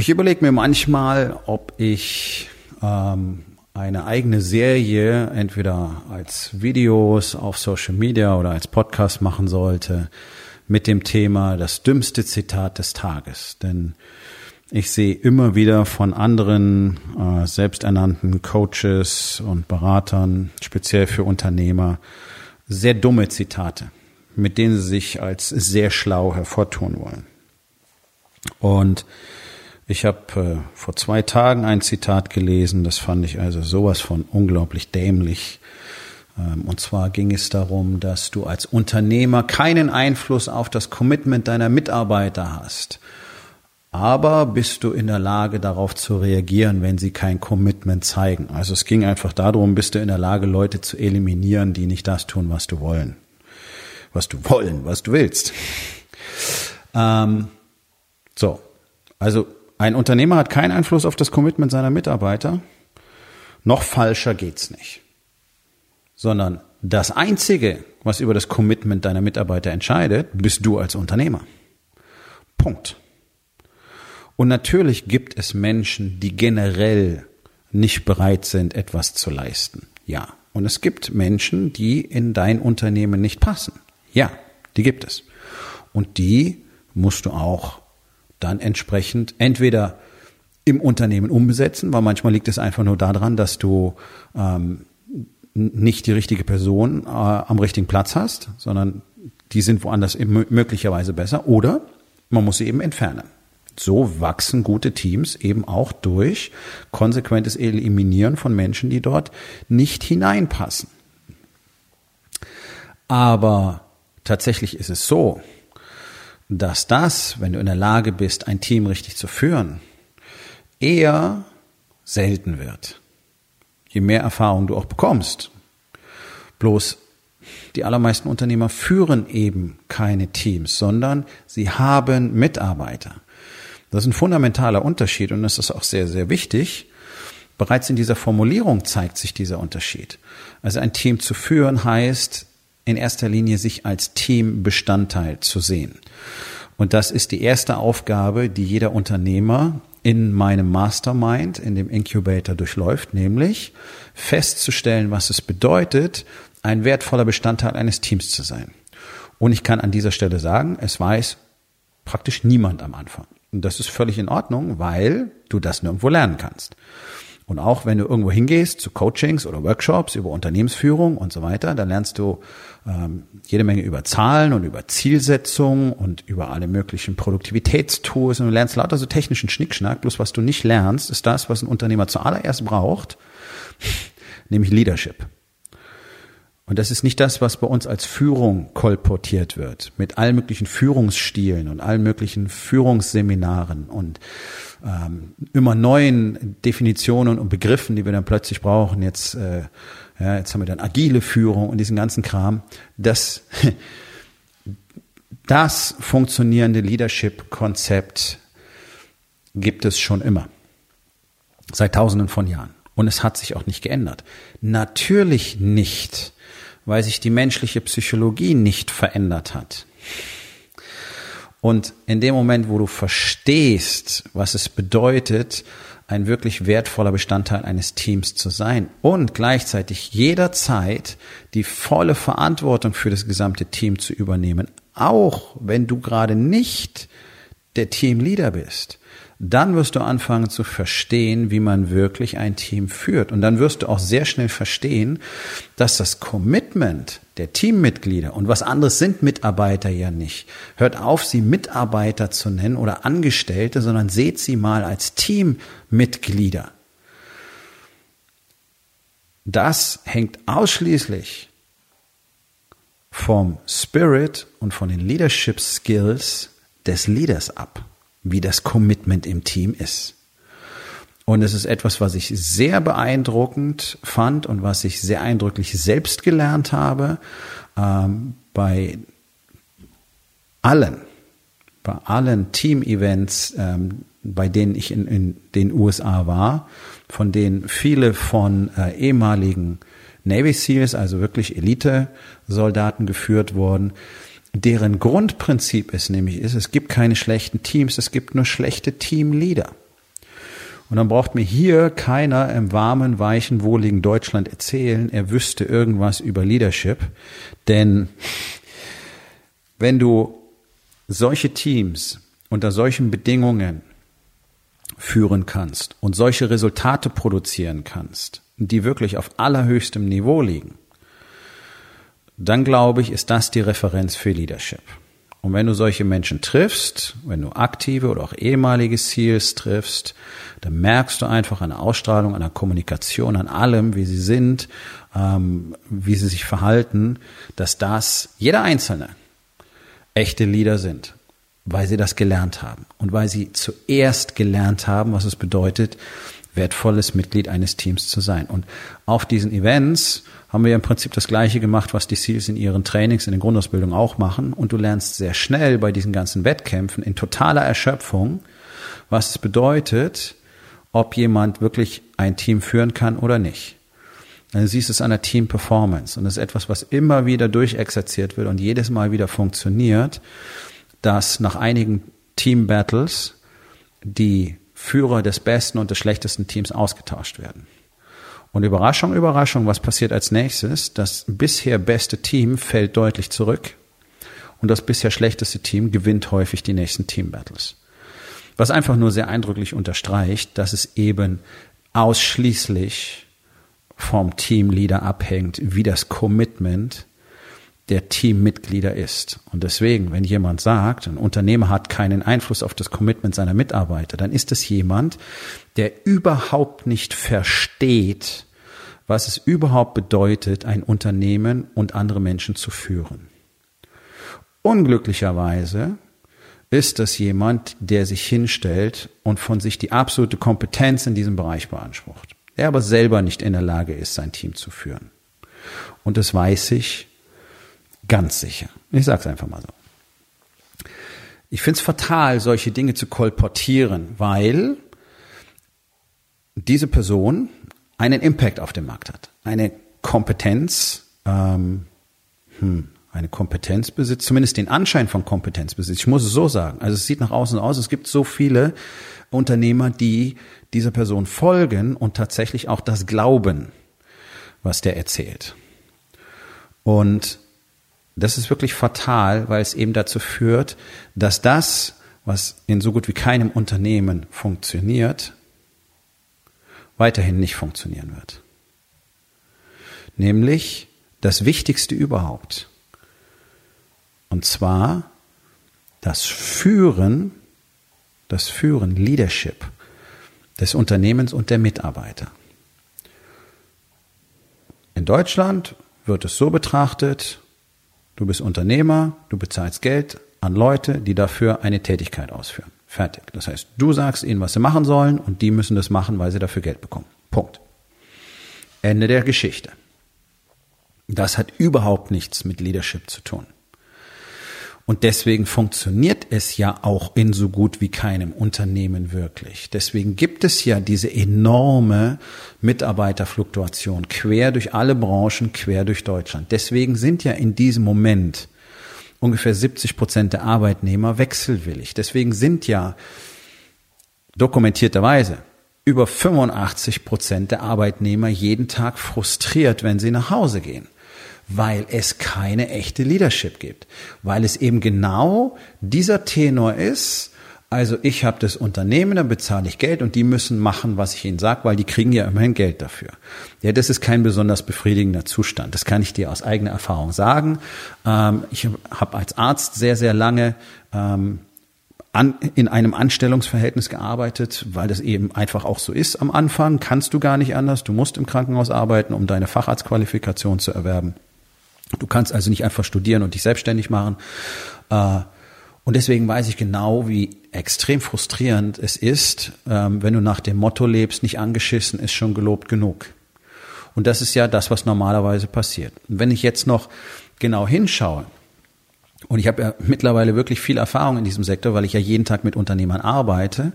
Ich überlege mir manchmal, ob ich ähm, eine eigene Serie entweder als Videos auf Social Media oder als Podcast machen sollte mit dem Thema das dümmste Zitat des Tages. Denn ich sehe immer wieder von anderen äh, selbsternannten Coaches und Beratern, speziell für Unternehmer, sehr dumme Zitate, mit denen sie sich als sehr schlau hervortun wollen. Und ich habe äh, vor zwei Tagen ein Zitat gelesen, das fand ich also sowas von unglaublich dämlich. Ähm, und zwar ging es darum, dass du als Unternehmer keinen Einfluss auf das Commitment deiner Mitarbeiter hast. Aber bist du in der Lage, darauf zu reagieren, wenn sie kein Commitment zeigen? Also es ging einfach darum, bist du in der Lage, Leute zu eliminieren, die nicht das tun, was du wollen. Was du wollen, was du willst. Ähm, so. Also ein Unternehmer hat keinen Einfluss auf das Commitment seiner Mitarbeiter. Noch falscher geht's nicht. Sondern das einzige, was über das Commitment deiner Mitarbeiter entscheidet, bist du als Unternehmer. Punkt. Und natürlich gibt es Menschen, die generell nicht bereit sind, etwas zu leisten. Ja. Und es gibt Menschen, die in dein Unternehmen nicht passen. Ja, die gibt es. Und die musst du auch dann entsprechend entweder im Unternehmen umsetzen, weil manchmal liegt es einfach nur daran, dass du ähm, nicht die richtige Person äh, am richtigen Platz hast, sondern die sind woanders möglicherweise besser oder man muss sie eben entfernen. So wachsen gute Teams eben auch durch konsequentes Eliminieren von Menschen, die dort nicht hineinpassen. Aber tatsächlich ist es so, dass das, wenn du in der Lage bist, ein Team richtig zu führen, eher selten wird. Je mehr Erfahrung du auch bekommst. Bloß die allermeisten Unternehmer führen eben keine Teams, sondern sie haben Mitarbeiter. Das ist ein fundamentaler Unterschied und das ist auch sehr, sehr wichtig. Bereits in dieser Formulierung zeigt sich dieser Unterschied. Also ein Team zu führen heißt, in erster Linie sich als Teambestandteil zu sehen. Und das ist die erste Aufgabe, die jeder Unternehmer in meinem Mastermind, in dem Incubator durchläuft, nämlich festzustellen, was es bedeutet, ein wertvoller Bestandteil eines Teams zu sein. Und ich kann an dieser Stelle sagen, es weiß praktisch niemand am Anfang. Und das ist völlig in Ordnung, weil du das nirgendwo lernen kannst. Und auch wenn du irgendwo hingehst zu Coachings oder Workshops über Unternehmensführung und so weiter, da lernst du ähm, jede Menge über Zahlen und über Zielsetzung und über alle möglichen Produktivitätstools und du lernst lauter so technischen Schnickschnack. Bloß was du nicht lernst, ist das, was ein Unternehmer zuallererst braucht, nämlich Leadership. Und das ist nicht das, was bei uns als Führung kolportiert wird, mit allen möglichen Führungsstilen und allen möglichen Führungsseminaren und ähm, immer neuen Definitionen und Begriffen, die wir dann plötzlich brauchen. Jetzt, äh, ja, jetzt haben wir dann agile Führung und diesen ganzen Kram. Das, das funktionierende Leadership-Konzept gibt es schon immer. Seit tausenden von Jahren. Und es hat sich auch nicht geändert. Natürlich nicht weil sich die menschliche Psychologie nicht verändert hat. Und in dem Moment, wo du verstehst, was es bedeutet, ein wirklich wertvoller Bestandteil eines Teams zu sein und gleichzeitig jederzeit die volle Verantwortung für das gesamte Team zu übernehmen, auch wenn du gerade nicht der Teamleader bist, dann wirst du anfangen zu verstehen, wie man wirklich ein Team führt. Und dann wirst du auch sehr schnell verstehen, dass das Commitment der Teammitglieder und was anderes sind Mitarbeiter ja nicht. Hört auf, sie Mitarbeiter zu nennen oder Angestellte, sondern seht sie mal als Teammitglieder. Das hängt ausschließlich vom Spirit und von den Leadership Skills des Leaders ab, wie das Commitment im Team ist. Und es ist etwas, was ich sehr beeindruckend fand und was ich sehr eindrücklich selbst gelernt habe ähm, bei allen, bei allen Team-Events, ähm, bei denen ich in, in den USA war, von denen viele von äh, ehemaligen Navy SEALs, also wirklich Elite-Soldaten geführt wurden, deren Grundprinzip ist nämlich ist, es gibt keine schlechten Teams, es gibt nur schlechte Teamleader. Und dann braucht mir hier keiner im warmen, weichen, wohligen Deutschland erzählen, er wüsste irgendwas über Leadership. Denn wenn du solche Teams unter solchen Bedingungen führen kannst und solche Resultate produzieren kannst, die wirklich auf allerhöchstem Niveau liegen, dann glaube ich, ist das die Referenz für Leadership. Und wenn du solche Menschen triffst, wenn du aktive oder auch ehemalige Seals triffst, dann merkst du einfach an der Ausstrahlung, an der Kommunikation, an allem, wie sie sind, ähm, wie sie sich verhalten, dass das jeder Einzelne echte Leader sind, weil sie das gelernt haben und weil sie zuerst gelernt haben, was es bedeutet, wertvolles Mitglied eines Teams zu sein. Und auf diesen Events haben wir im Prinzip das Gleiche gemacht, was die SEALs in ihren Trainings, in den Grundausbildungen auch machen. Und du lernst sehr schnell bei diesen ganzen Wettkämpfen in totaler Erschöpfung, was es bedeutet, ob jemand wirklich ein Team führen kann oder nicht. Dann siehst du es an der Team Performance. Und das ist etwas, was immer wieder durchexerziert wird und jedes Mal wieder funktioniert, dass nach einigen Team Battles die Führer des besten und des schlechtesten Teams ausgetauscht werden. Und Überraschung, Überraschung, was passiert als nächstes? Das bisher beste Team fällt deutlich zurück und das bisher schlechteste Team gewinnt häufig die nächsten Team Battles. Was einfach nur sehr eindrücklich unterstreicht, dass es eben ausschließlich vom Teamleader abhängt, wie das Commitment der Teammitglieder ist. Und deswegen, wenn jemand sagt, ein Unternehmer hat keinen Einfluss auf das Commitment seiner Mitarbeiter, dann ist es jemand, der überhaupt nicht versteht, was es überhaupt bedeutet, ein Unternehmen und andere Menschen zu führen. Unglücklicherweise ist das jemand, der sich hinstellt und von sich die absolute Kompetenz in diesem Bereich beansprucht, der aber selber nicht in der Lage ist, sein Team zu führen. Und das weiß ich Ganz sicher. Ich sage es einfach mal so. Ich finde es fatal, solche Dinge zu kolportieren, weil diese Person einen Impact auf dem Markt hat, eine Kompetenz, ähm, hm, eine Kompetenz besitzt, zumindest den Anschein von Kompetenz besitzt. Ich muss es so sagen. Also es sieht nach außen aus, es gibt so viele Unternehmer, die dieser Person folgen und tatsächlich auch das glauben, was der erzählt. Und das ist wirklich fatal, weil es eben dazu führt, dass das, was in so gut wie keinem Unternehmen funktioniert, weiterhin nicht funktionieren wird. Nämlich das Wichtigste überhaupt. Und zwar das Führen, das Führen, Leadership des Unternehmens und der Mitarbeiter. In Deutschland wird es so betrachtet, Du bist Unternehmer, du bezahlst Geld an Leute, die dafür eine Tätigkeit ausführen. Fertig. Das heißt, du sagst ihnen, was sie machen sollen und die müssen das machen, weil sie dafür Geld bekommen. Punkt. Ende der Geschichte. Das hat überhaupt nichts mit Leadership zu tun. Und deswegen funktioniert es ja auch in so gut wie keinem Unternehmen wirklich. Deswegen gibt es ja diese enorme Mitarbeiterfluktuation quer durch alle Branchen, quer durch Deutschland. Deswegen sind ja in diesem Moment ungefähr 70 Prozent der Arbeitnehmer wechselwillig. Deswegen sind ja dokumentierterweise über 85 Prozent der Arbeitnehmer jeden Tag frustriert, wenn sie nach Hause gehen weil es keine echte Leadership gibt, weil es eben genau dieser Tenor ist, also ich habe das Unternehmen, da bezahle ich Geld und die müssen machen, was ich ihnen sage, weil die kriegen ja immerhin Geld dafür. Ja, das ist kein besonders befriedigender Zustand. Das kann ich dir aus eigener Erfahrung sagen. Ähm, ich habe als Arzt sehr, sehr lange ähm, in einem Anstellungsverhältnis gearbeitet, weil das eben einfach auch so ist am Anfang. Kannst du gar nicht anders. Du musst im Krankenhaus arbeiten, um deine Facharztqualifikation zu erwerben. Du kannst also nicht einfach studieren und dich selbstständig machen. Äh, und deswegen weiß ich genau, wie extrem frustrierend es ist, ähm, wenn du nach dem Motto lebst, nicht angeschissen ist schon gelobt genug. Und das ist ja das, was normalerweise passiert. Und wenn ich jetzt noch genau hinschaue, und ich habe ja mittlerweile wirklich viel Erfahrung in diesem Sektor, weil ich ja jeden Tag mit Unternehmern arbeite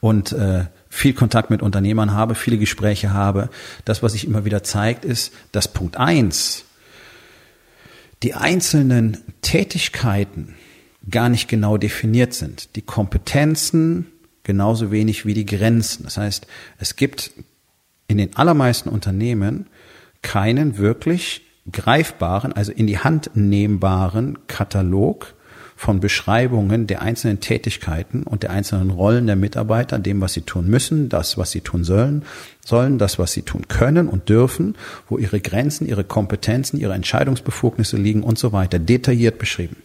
und äh, viel Kontakt mit Unternehmern habe, viele Gespräche habe. Das, was sich immer wieder zeigt, ist, dass Punkt eins die einzelnen Tätigkeiten gar nicht genau definiert sind. Die Kompetenzen genauso wenig wie die Grenzen. Das heißt, es gibt in den allermeisten Unternehmen keinen wirklich greifbaren, also in die Hand nehmbaren Katalog von Beschreibungen der einzelnen Tätigkeiten und der einzelnen Rollen der Mitarbeiter, dem, was sie tun müssen, das, was sie tun sollen, sollen, das, was sie tun können und dürfen, wo ihre Grenzen, ihre Kompetenzen, ihre Entscheidungsbefugnisse liegen und so weiter, detailliert beschrieben.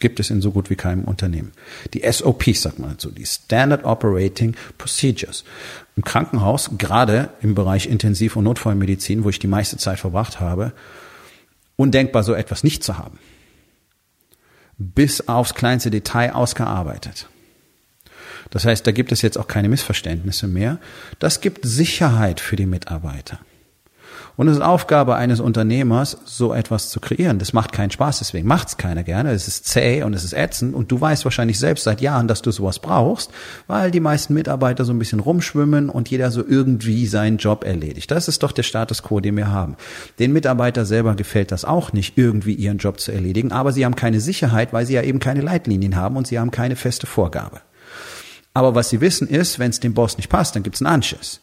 Gibt es in so gut wie keinem Unternehmen. Die SOPs, sagt man dazu, die Standard Operating Procedures. Im Krankenhaus, gerade im Bereich Intensiv- und Notfallmedizin, wo ich die meiste Zeit verbracht habe, undenkbar, so etwas nicht zu haben. Bis aufs kleinste Detail ausgearbeitet. Das heißt, da gibt es jetzt auch keine Missverständnisse mehr. Das gibt Sicherheit für die Mitarbeiter. Und es ist Aufgabe eines Unternehmers, so etwas zu kreieren. Das macht keinen Spaß, deswegen macht es keiner gerne. Es ist zäh und es ist ätzend und du weißt wahrscheinlich selbst seit Jahren, dass du sowas brauchst, weil die meisten Mitarbeiter so ein bisschen rumschwimmen und jeder so irgendwie seinen Job erledigt. Das ist doch der Status quo, den wir haben. Den Mitarbeiter selber gefällt das auch nicht, irgendwie ihren Job zu erledigen, aber sie haben keine Sicherheit, weil sie ja eben keine Leitlinien haben und sie haben keine feste Vorgabe. Aber was sie wissen ist, wenn es dem Boss nicht passt, dann gibt's einen Anschiss.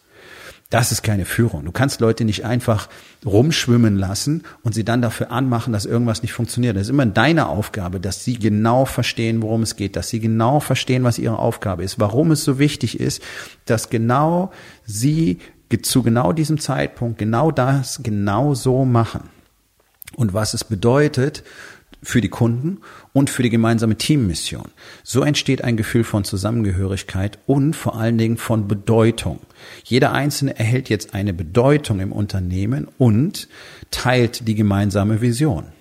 Das ist keine Führung. Du kannst Leute nicht einfach rumschwimmen lassen und sie dann dafür anmachen, dass irgendwas nicht funktioniert. Das ist immer deine Aufgabe, dass sie genau verstehen, worum es geht, dass sie genau verstehen, was ihre Aufgabe ist, warum es so wichtig ist, dass genau sie zu genau diesem Zeitpunkt genau das genau so machen. Und was es bedeutet, für die Kunden und für die gemeinsame Teammission. So entsteht ein Gefühl von Zusammengehörigkeit und vor allen Dingen von Bedeutung. Jeder Einzelne erhält jetzt eine Bedeutung im Unternehmen und teilt die gemeinsame Vision.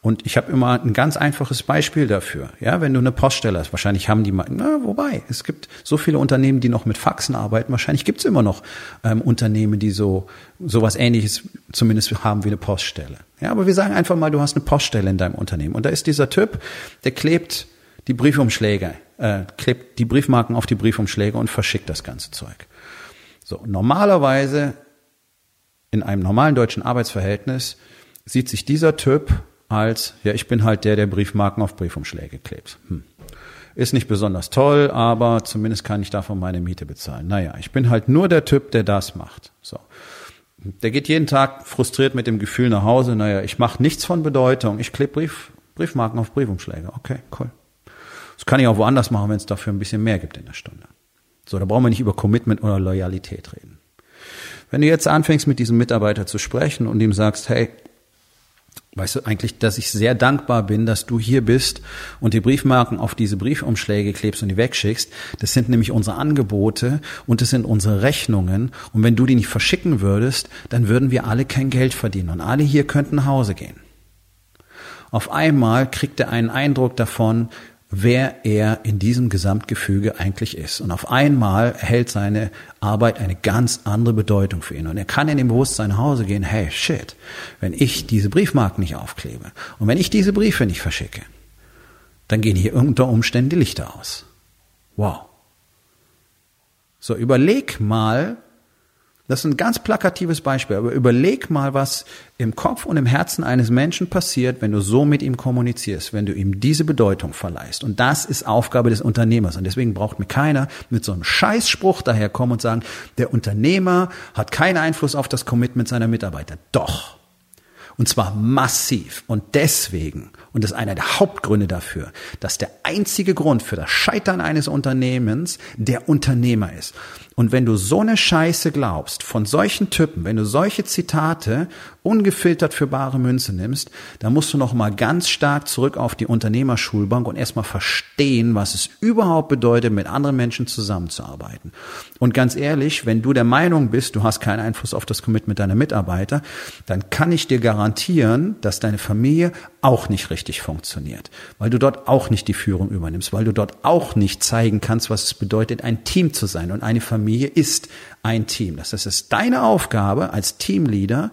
Und ich habe immer ein ganz einfaches Beispiel dafür. Ja, wenn du eine Poststelle hast, wahrscheinlich haben die mal, na, wobei, es gibt so viele Unternehmen, die noch mit Faxen arbeiten. Wahrscheinlich gibt es immer noch ähm, Unternehmen, die so sowas ähnliches zumindest haben wie eine Poststelle. Ja, aber wir sagen einfach mal, du hast eine Poststelle in deinem Unternehmen. Und da ist dieser Typ, der klebt die Briefumschläge, äh, klebt die Briefmarken auf die Briefumschläge und verschickt das ganze Zeug. So, normalerweise in einem normalen deutschen Arbeitsverhältnis sieht sich dieser Typ als, ja, ich bin halt der, der Briefmarken auf Briefumschläge klebt. Hm. Ist nicht besonders toll, aber zumindest kann ich davon meine Miete bezahlen. Naja, ich bin halt nur der Typ, der das macht. So. Der geht jeden Tag frustriert mit dem Gefühl nach Hause, naja, ich mache nichts von Bedeutung. Ich klebe Brief, Briefmarken auf Briefumschläge. Okay, cool. Das kann ich auch woanders machen, wenn es dafür ein bisschen mehr gibt in der Stunde. So, da brauchen wir nicht über Commitment oder Loyalität reden. Wenn du jetzt anfängst, mit diesem Mitarbeiter zu sprechen und ihm sagst, hey, Weißt du eigentlich, dass ich sehr dankbar bin, dass du hier bist und die Briefmarken auf diese Briefumschläge klebst und die wegschickst. Das sind nämlich unsere Angebote und das sind unsere Rechnungen. Und wenn du die nicht verschicken würdest, dann würden wir alle kein Geld verdienen und alle hier könnten nach Hause gehen. Auf einmal kriegt er einen Eindruck davon, wer er in diesem Gesamtgefüge eigentlich ist. Und auf einmal erhält seine Arbeit eine ganz andere Bedeutung für ihn. Und er kann in dem Bewusstsein nach Hause gehen, hey, shit, wenn ich diese Briefmarken nicht aufklebe und wenn ich diese Briefe nicht verschicke, dann gehen hier unter Umständen die Lichter aus. Wow. So, überleg mal, das ist ein ganz plakatives Beispiel, aber überleg mal, was im Kopf und im Herzen eines Menschen passiert, wenn du so mit ihm kommunizierst, wenn du ihm diese Bedeutung verleihst. Und das ist Aufgabe des Unternehmers. Und deswegen braucht mir keiner mit so einem Scheißspruch daherkommen und sagen, der Unternehmer hat keinen Einfluss auf das Commitment seiner Mitarbeiter. Doch. Und zwar massiv. Und deswegen Und das ist einer der Hauptgründe dafür, dass der einzige Grund für das Scheitern eines Unternehmens der Unternehmer ist. Und wenn du so eine Scheiße glaubst, von solchen Typen, wenn du solche Zitate ungefiltert für bare Münze nimmst, dann musst du noch mal ganz stark zurück auf die Unternehmerschulbank und erstmal verstehen, was es überhaupt bedeutet, mit anderen Menschen zusammenzuarbeiten. Und ganz ehrlich, wenn du der Meinung bist, du hast keinen Einfluss auf das Commitment deiner Mitarbeiter, dann kann ich dir garantieren, dass deine Familie auch nicht richtig funktioniert, weil du dort auch nicht die Führung übernimmst, weil du dort auch nicht zeigen kannst, was es bedeutet, ein Team zu sein. Und eine Familie ist ein Team. Das ist deine Aufgabe als Teamleader,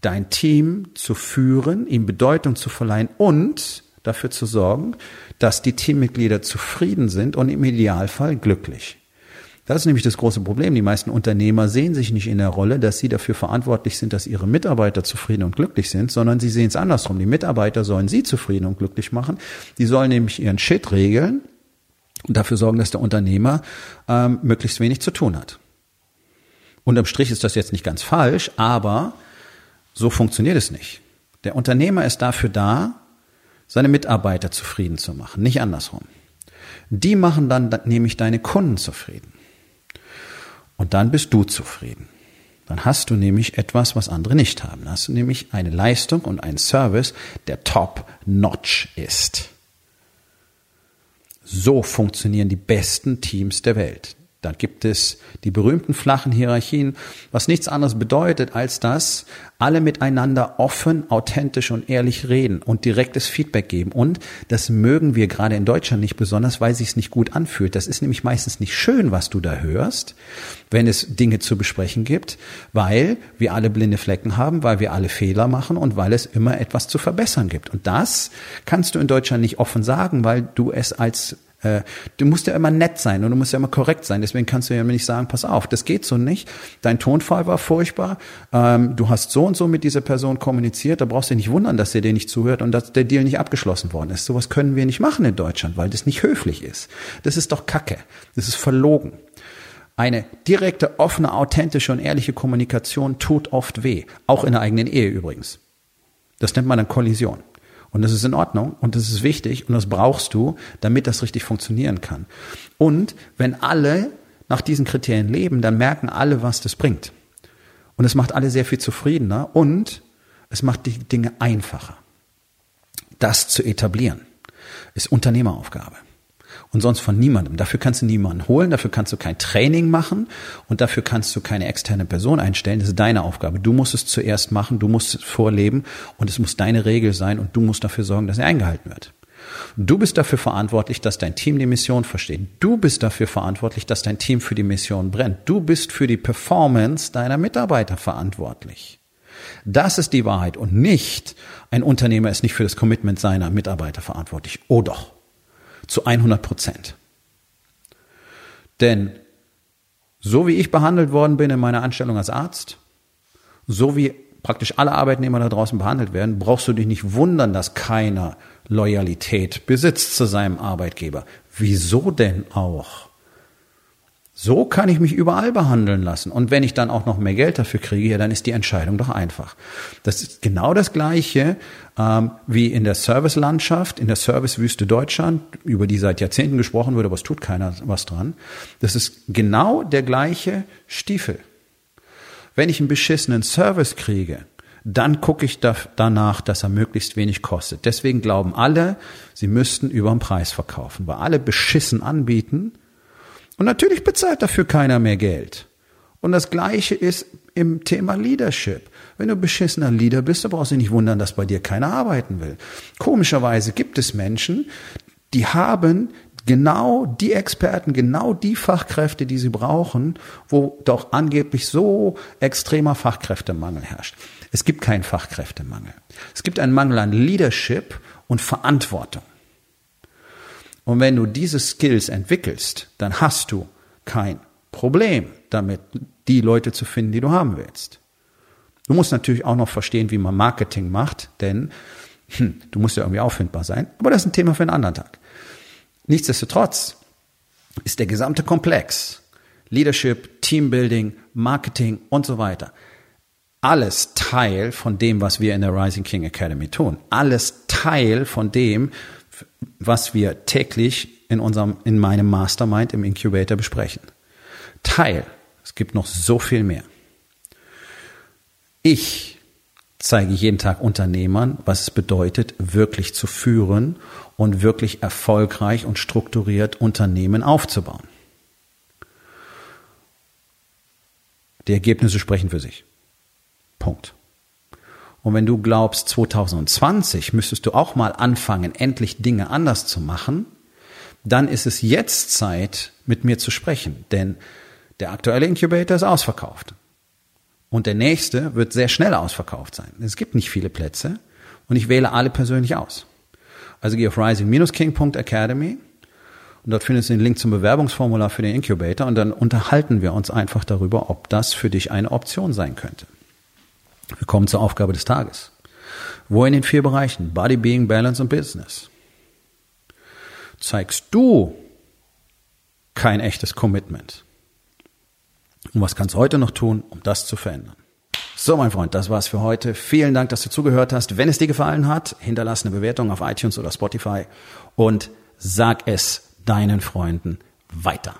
dein Team zu führen, ihm Bedeutung zu verleihen und dafür zu sorgen, dass die Teammitglieder zufrieden sind und im Idealfall glücklich. Das ist nämlich das große Problem. Die meisten Unternehmer sehen sich nicht in der Rolle, dass sie dafür verantwortlich sind, dass ihre Mitarbeiter zufrieden und glücklich sind, sondern sie sehen es andersrum. Die Mitarbeiter sollen sie zufrieden und glücklich machen. Die sollen nämlich ihren Shit regeln und dafür sorgen, dass der Unternehmer ähm, möglichst wenig zu tun hat. Unterm Strich ist das jetzt nicht ganz falsch, aber so funktioniert es nicht. Der Unternehmer ist dafür da, seine Mitarbeiter zufrieden zu machen, nicht andersrum. Die machen dann nämlich deine Kunden zufrieden. Und dann bist du zufrieden. Dann hast du nämlich etwas, was andere nicht haben. Dann hast du nämlich eine Leistung und einen Service, der top-notch ist. So funktionieren die besten Teams der Welt. Da gibt es die berühmten flachen Hierarchien, was nichts anderes bedeutet, als dass alle miteinander offen, authentisch und ehrlich reden und direktes Feedback geben. Und das mögen wir gerade in Deutschland nicht besonders, weil sich es nicht gut anfühlt. Das ist nämlich meistens nicht schön, was du da hörst, wenn es Dinge zu besprechen gibt, weil wir alle blinde Flecken haben, weil wir alle Fehler machen und weil es immer etwas zu verbessern gibt. Und das kannst du in Deutschland nicht offen sagen, weil du es als äh, du musst ja immer nett sein und du musst ja immer korrekt sein. Deswegen kannst du ja nicht sagen, pass auf, das geht so nicht. Dein Tonfall war furchtbar. Ähm, du hast so und so mit dieser Person kommuniziert. Da brauchst du dich nicht wundern, dass der dir nicht zuhört und dass der Deal nicht abgeschlossen worden ist. Sowas können wir nicht machen in Deutschland, weil das nicht höflich ist. Das ist doch Kacke. Das ist verlogen. Eine direkte, offene, authentische und ehrliche Kommunikation tut oft weh. Auch in der eigenen Ehe übrigens. Das nennt man dann Kollision. Und das ist in Ordnung und das ist wichtig und das brauchst du, damit das richtig funktionieren kann. Und wenn alle nach diesen Kriterien leben, dann merken alle, was das bringt. Und es macht alle sehr viel zufriedener und es macht die Dinge einfacher. Das zu etablieren ist Unternehmeraufgabe und sonst von niemandem. Dafür kannst du niemanden holen, dafür kannst du kein Training machen und dafür kannst du keine externe Person einstellen. Das ist deine Aufgabe. Du musst es zuerst machen, du musst es vorleben und es muss deine Regel sein und du musst dafür sorgen, dass er eingehalten wird. Du bist dafür verantwortlich, dass dein Team die Mission versteht. Du bist dafür verantwortlich, dass dein Team für die Mission brennt. Du bist für die Performance deiner Mitarbeiter verantwortlich. Das ist die Wahrheit und nicht ein Unternehmer ist nicht für das Commitment seiner Mitarbeiter verantwortlich. Oh doch zu 100 Prozent. Denn so wie ich behandelt worden bin in meiner Anstellung als Arzt, so wie praktisch alle Arbeitnehmer da draußen behandelt werden, brauchst du dich nicht wundern, dass keiner Loyalität besitzt zu seinem Arbeitgeber. Wieso denn auch? So kann ich mich überall behandeln lassen. Und wenn ich dann auch noch mehr Geld dafür kriege, ja, dann ist die Entscheidung doch einfach. Das ist genau das Gleiche ähm, wie in der Servicelandschaft, in der Servicewüste Deutschland, über die seit Jahrzehnten gesprochen wird, aber es tut keiner was dran. Das ist genau der gleiche Stiefel. Wenn ich einen beschissenen Service kriege, dann gucke ich da, danach, dass er möglichst wenig kostet. Deswegen glauben alle, sie müssten über den Preis verkaufen, weil alle beschissen anbieten und natürlich bezahlt dafür keiner mehr Geld. Und das Gleiche ist im Thema Leadership. Wenn du beschissener Leader bist, dann brauchst du nicht wundern, dass bei dir keiner arbeiten will. Komischerweise gibt es Menschen, die haben genau die Experten, genau die Fachkräfte, die sie brauchen, wo doch angeblich so extremer Fachkräftemangel herrscht. Es gibt keinen Fachkräftemangel. Es gibt einen Mangel an Leadership und Verantwortung. Und wenn du diese Skills entwickelst, dann hast du kein Problem damit, die Leute zu finden, die du haben willst. Du musst natürlich auch noch verstehen, wie man Marketing macht, denn hm, du musst ja irgendwie auffindbar sein. Aber das ist ein Thema für einen anderen Tag. Nichtsdestotrotz ist der gesamte Komplex Leadership, Teambuilding, Marketing und so weiter alles Teil von dem, was wir in der Rising King Academy tun. Alles Teil Teil von dem, was wir täglich in unserem, in meinem Mastermind im Incubator besprechen. Teil. Es gibt noch so viel mehr. Ich zeige jeden Tag Unternehmern, was es bedeutet, wirklich zu führen und wirklich erfolgreich und strukturiert Unternehmen aufzubauen. Die Ergebnisse sprechen für sich. Punkt. Und wenn du glaubst, 2020 müsstest du auch mal anfangen, endlich Dinge anders zu machen, dann ist es jetzt Zeit, mit mir zu sprechen. Denn der aktuelle Incubator ist ausverkauft. Und der nächste wird sehr schnell ausverkauft sein. Es gibt nicht viele Plätze und ich wähle alle persönlich aus. Also geh auf rising-king.academy und dort findest du den Link zum Bewerbungsformular für den Incubator und dann unterhalten wir uns einfach darüber, ob das für dich eine Option sein könnte. Wir kommen zur Aufgabe des Tages. Wo in den vier Bereichen Body, Being, Balance und Business zeigst du kein echtes Commitment? Und was kannst du heute noch tun, um das zu verändern? So, mein Freund, das war's für heute. Vielen Dank, dass du zugehört hast. Wenn es dir gefallen hat, hinterlass eine Bewertung auf iTunes oder Spotify und sag es deinen Freunden weiter.